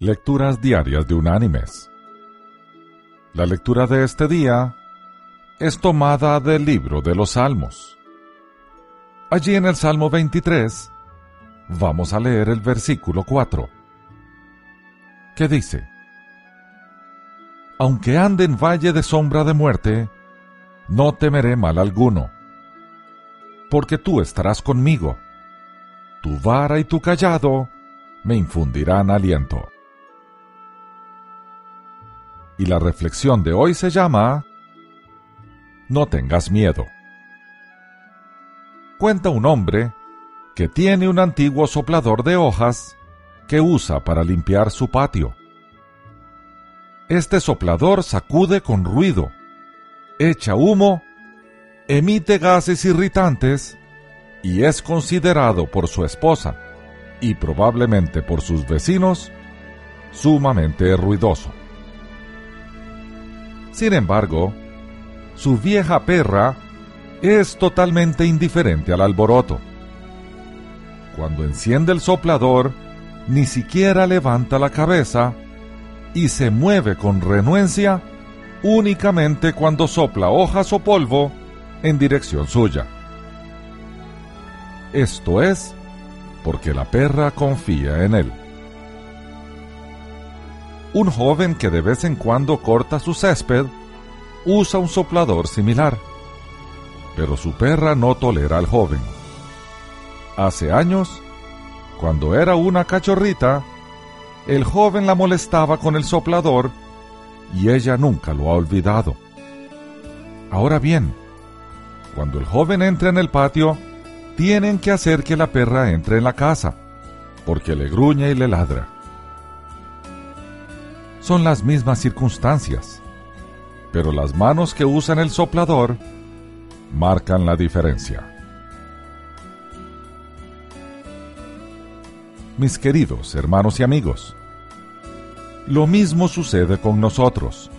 Lecturas Diarias de Unánimes. La lectura de este día es tomada del libro de los Salmos. Allí en el Salmo 23 vamos a leer el versículo 4, que dice, Aunque ande en valle de sombra de muerte, no temeré mal alguno, porque tú estarás conmigo tu vara y tu callado me infundirán aliento. Y la reflexión de hoy se llama No tengas miedo. Cuenta un hombre que tiene un antiguo soplador de hojas que usa para limpiar su patio. Este soplador sacude con ruido, echa humo, emite gases irritantes y es considerado por su esposa y probablemente por sus vecinos sumamente ruidoso. Sin embargo, su vieja perra es totalmente indiferente al alboroto. Cuando enciende el soplador, ni siquiera levanta la cabeza y se mueve con renuencia únicamente cuando sopla hojas o polvo en dirección suya. Esto es, porque la perra confía en él. Un joven que de vez en cuando corta su césped usa un soplador similar, pero su perra no tolera al joven. Hace años, cuando era una cachorrita, el joven la molestaba con el soplador y ella nunca lo ha olvidado. Ahora bien, cuando el joven entra en el patio, tienen que hacer que la perra entre en la casa, porque le gruñe y le ladra. Son las mismas circunstancias, pero las manos que usan el soplador marcan la diferencia. Mis queridos hermanos y amigos, lo mismo sucede con nosotros.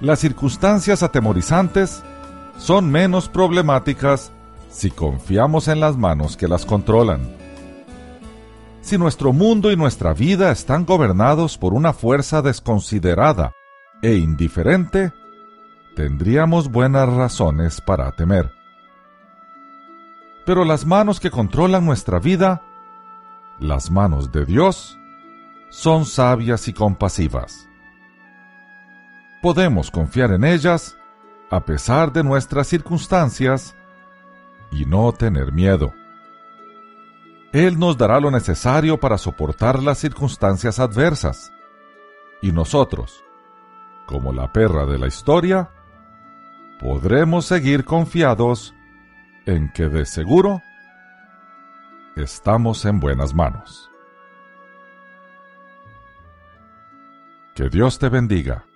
Las circunstancias atemorizantes son menos problemáticas si confiamos en las manos que las controlan. Si nuestro mundo y nuestra vida están gobernados por una fuerza desconsiderada e indiferente, tendríamos buenas razones para temer. Pero las manos que controlan nuestra vida, las manos de Dios, son sabias y compasivas. Podemos confiar en ellas a pesar de nuestras circunstancias y no tener miedo. Él nos dará lo necesario para soportar las circunstancias adversas. Y nosotros, como la perra de la historia, podremos seguir confiados en que de seguro estamos en buenas manos. Que Dios te bendiga.